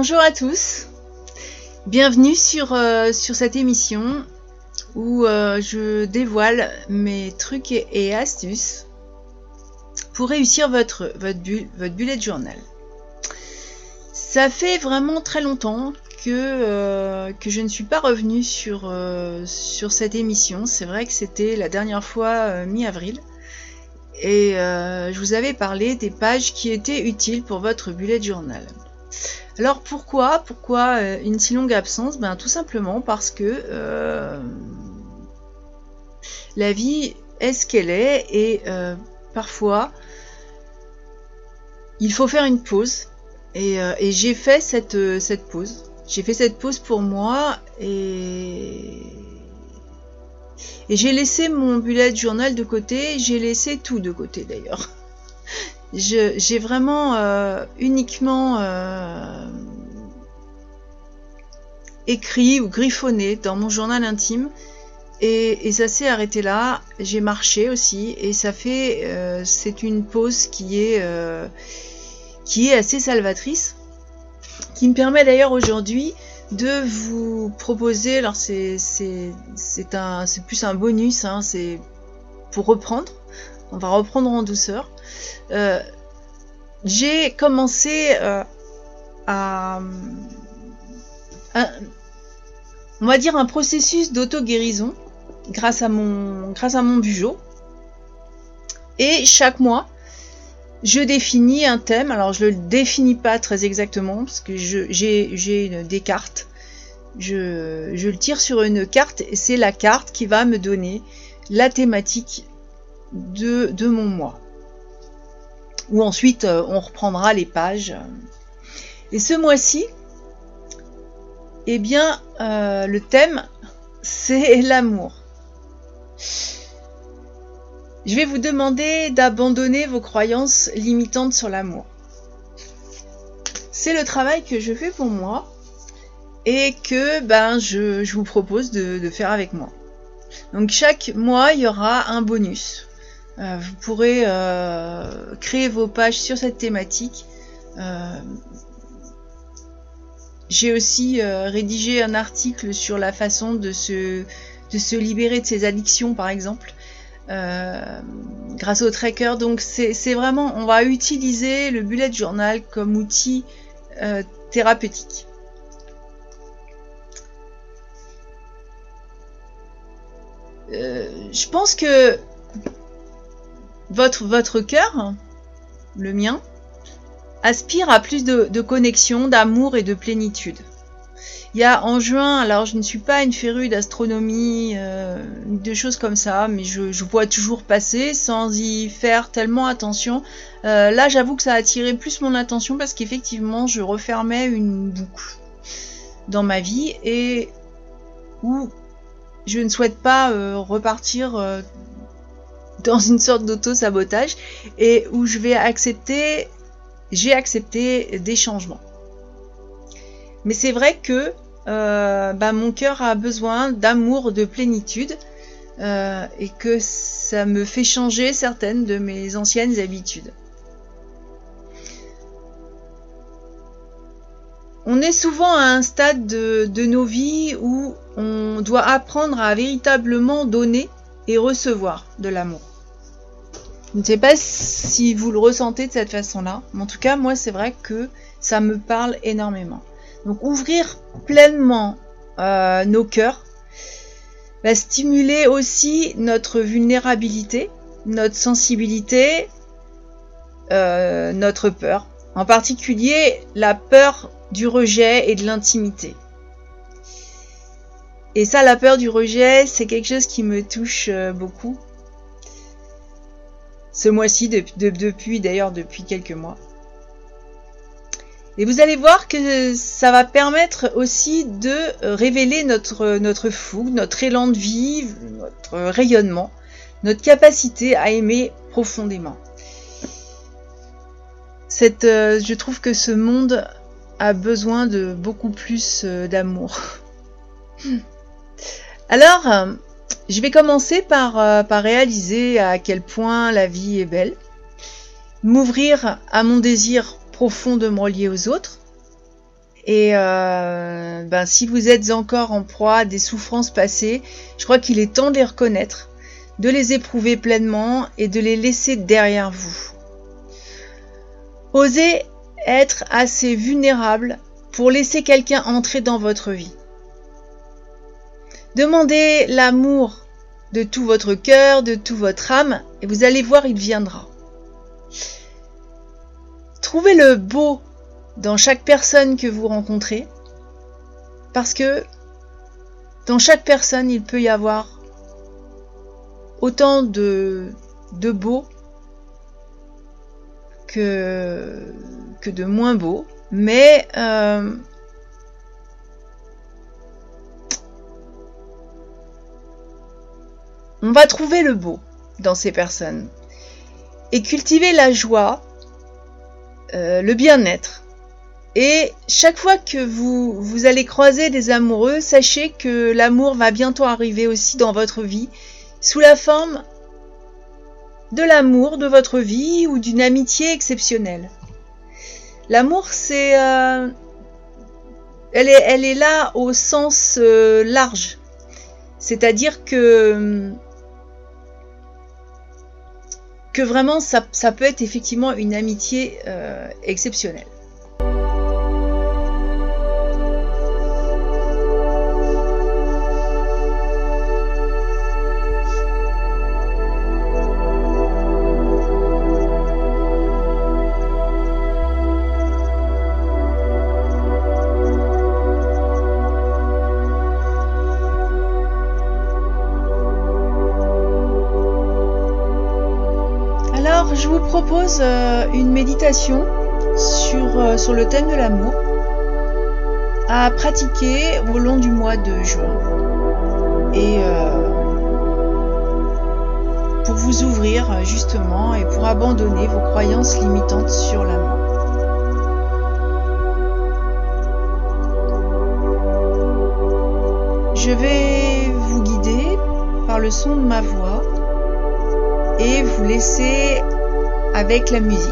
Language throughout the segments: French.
Bonjour à tous, bienvenue sur, euh, cette émission où euh, je dévoile mes trucs et, astuces pour réussir votre, votre, bu- votre bullet journal. Ça fait vraiment très longtemps que, euh, je ne suis pas revenue sur, sur cette émission. C'est vrai que c'était la dernière fois mi-avril. Et je vous avais parlé des pages qui étaient utiles pour votre bullet journal. Alors pourquoi Pourquoi euh, une si longue absence? Ben tout simplement parce que euh, la vie est ce qu'elle est et euh, parfois il faut faire une pause. Et, j'ai fait cette, pause. J'ai fait cette pause pour moi et j'ai laissé mon bullet journal de côté. J'ai laissé tout de côté d'ailleurs. J'ai vraiment euh, uniquement euh, écrit ou griffonné dans mon journal intime et, ça s'est arrêté là. J'ai marché aussi et ça fait euh, c'est une pause qui est qui est assez salvatrice, qui me permet d'ailleurs aujourd'hui de vous proposer. Alors c'est plus un bonus, hein, c'est pour reprendre. On va reprendre en douceur. Euh, j'ai commencé euh, à, à- on va dire un processus d'auto-guérison grâce à mon grâce à mon bugeot. Et chaque mois, je définis un thème. Alors je le définis pas très exactement parce que j'ai des cartes. Je, je le tire sur une carte et c'est la carte qui va me donner la thématique de, de mon mois. Où ensuite euh, on reprendra les pages. Et ce mois-ci, eh bien, euh, le thème, c'est l'amour. Je vais vous demander d'abandonner vos croyances limitantes sur l'amour. C'est le travail que je fais pour moi et que ben, je, vous propose de faire avec moi. Donc chaque mois, il y aura un bonus. Euh, vous pourrez euh, créer vos pages sur cette thématique. Euh, J'ai aussi rédigé un article sur la façon de se, de se libérer de ses addictions, par exemple, grâce au tracker. Donc c'est vraiment, on va utiliser le bullet journal comme outil thérapeutique. Je pense que votre, votre cœur, le mien, aspire à plus de, connexion, d'amour et de plénitude. Il y a en juin, alors je ne suis pas une férue d'astronomie, euh, de choses comme ça, mais je, vois toujours passer sans y faire tellement attention. Euh, là, j'avoue que ça a attiré plus mon attention parce qu'effectivement, je refermais une boucle dans ma vie et où je ne souhaite pas euh, repartir dans une sorte d'auto-sabotage et où je vais accepter, j'ai accepté des changements. Mais c'est vrai que euh, bah, mon cœur a besoin d'amour, de plénitude euh, et que ça me fait changer certaines de mes anciennes habitudes. On est souvent à un stade de, de nos vies où on doit apprendre à véritablement donner et recevoir de l'amour. Je ne sais pas si vous le ressentez de cette façon-là, mais en tout cas, moi, c'est vrai que ça me parle énormément. Donc, ouvrir pleinement euh, nos cœurs va stimuler aussi notre vulnérabilité, notre sensibilité, euh, notre peur. En particulier, la peur du rejet et de l'intimité. Et ça, la peur du rejet, c'est quelque chose qui me touche euh, beaucoup. Ce mois-ci, de- de- depuis d'ailleurs depuis quelques mois. Et vous allez voir que ça va permettre aussi de révéler notre, notre fougue, notre élan de vie, notre rayonnement, notre capacité à aimer profondément. Cette, euh, je trouve que ce monde a besoin de beaucoup plus euh, d'amour. Alors, euh, je vais commencer par, euh, par réaliser à quel point la vie est belle, m'ouvrir à mon désir profond de me relier aux autres, Et euh, ben, si vous êtes encore en proie à des souffrances passées, je crois qu'il est temps de les reconnaître, de les éprouver pleinement et de les laisser derrière vous. Osez être assez vulnérable pour laisser quelqu'un entrer dans votre vie. Demandez l'amour de tout votre cœur, de tout votre âme, et vous allez voir, il viendra. Trouvez le beau dans chaque personne que vous rencontrez, parce que dans chaque personne, il peut y avoir autant de, de beau que, de moins beau, mais euh, on va trouver le beau dans ces personnes et cultiver la joie, euh, le bien-être. Et chaque fois que vous, vous allez croiser des amoureux, sachez que l'amour va bientôt arriver aussi dans votre vie sous la forme de l'amour de votre vie ou d'une amitié exceptionnelle. L'amour, c'est... Euh, elle, est, là au sens euh, large. C'est-à-dire que que vraiment ça, peut être effectivement une amitié euh, exceptionnelle. Euh, une méditation sur, euh, sur le thème de l'amour à pratiquer au long du mois de juin. Et euh, pour vous ouvrir justement et pour abandonner vos croyances limitantes sur l'amour. Je vais vous guider par le son de ma voix et vous laisser avec la musique.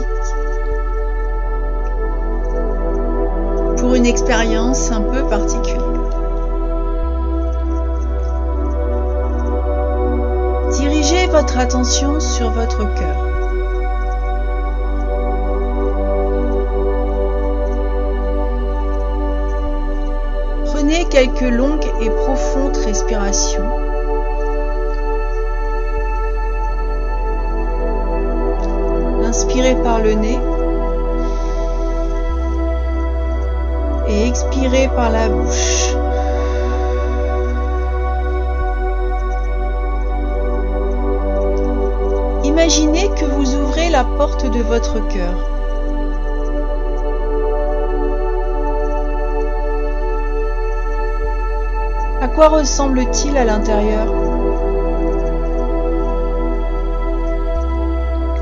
Pour une expérience un peu particulière. Dirigez votre attention sur votre cœur. Prenez quelques longues et profondes respirations. Inspirez par le nez et expirez par la bouche. Imaginez que vous ouvrez la porte de votre cœur. À quoi ressemble-t-il à l'intérieur?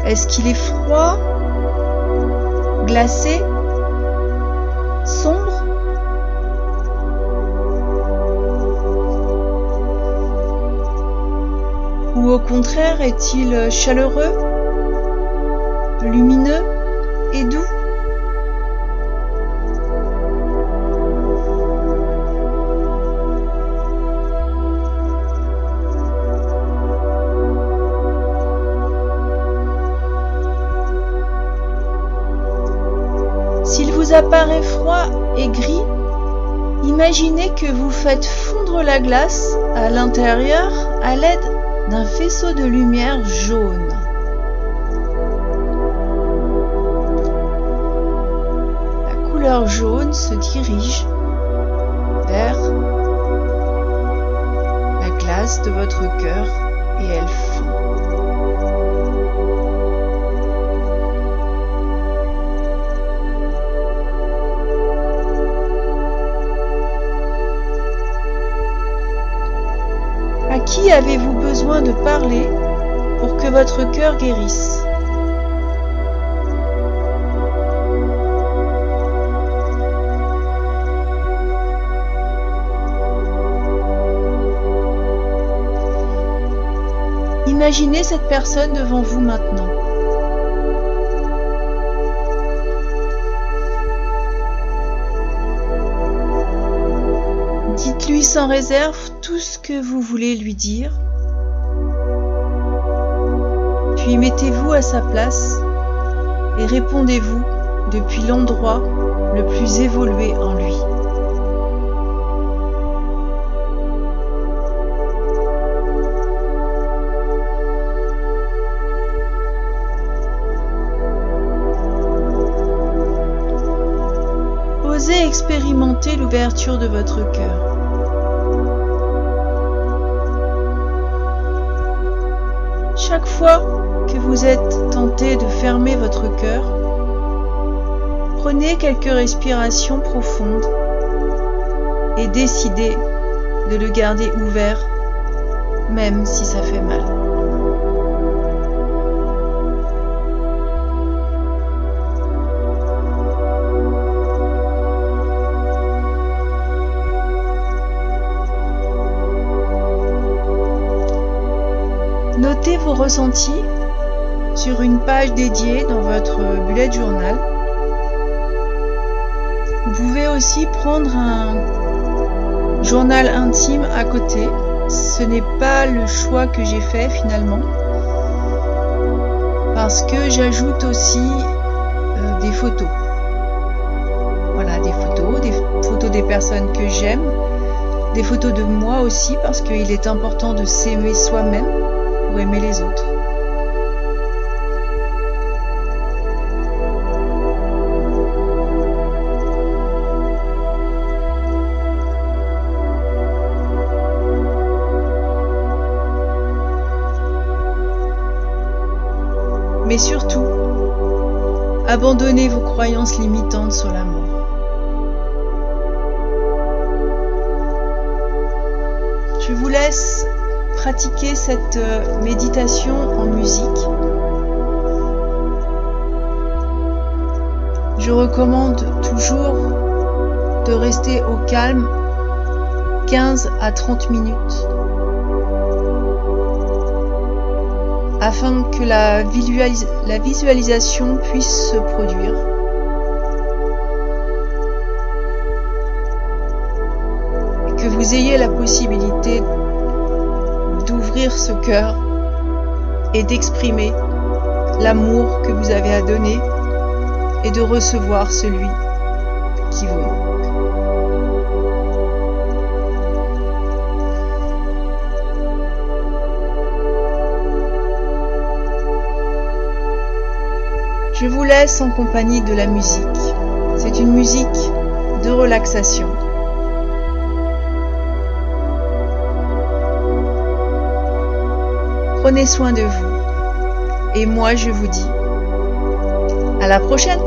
Est-ce qu'il est froid Glacé Sombre? Ou au contraire est-il chaleureux Lumineux et doux? Apparaît froid et gris, imaginez que vous faites fondre la glace à l'intérieur à l'aide d'un faisceau de lumière jaune. La couleur jaune se dirige vers la glace de votre cœur et elle fond. Qui avez-vous besoin de parler pour que votre cœur guérisse? Imaginez cette personne devant vous maintenant. Dites-lui sans réserve tout ce que vous voulez lui dire. Puis mettez-vous à sa place et répondez-vous depuis l'endroit le plus évolué en lui. Osez expérimenter l'ouverture de votre cœur. Chaque fois que vous êtes tenté de fermer votre cœur, prenez quelques respirations profondes et décidez de le garder ouvert même si ça fait mal. Vos ressentis sur une page dédiée dans votre bullet journal. Vous pouvez aussi prendre un journal intime à côté. Ce n'est pas le choix que j'ai fait finalement. Parce que j'ajoute aussi euh, des photos. Voilà, des photos, des photos des personnes que j'aime, des photos de moi aussi parce qu'il est important de s'aimer soi-même aimer les autres. Mais surtout, abandonnez vos croyances limitantes sur l'amour. Je vous laisse pratiquer cette euh, méditation en musique. Je recommande toujours de rester au calme 15 à 30 minutes afin que la, visualisation puisse se produire. Et que vous ayez la possibilité ce cœur et d'exprimer l'amour que vous avez à donner et de recevoir celui qui vous manque. Je vous laisse en compagnie de la musique. C'est une musique de relaxation. Prenez soin de vous. Et moi, je vous dis à la prochaine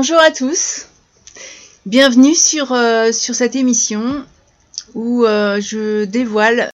Bonjour à tous, bienvenue sur, euh, sur cette émission où euh, je dévoile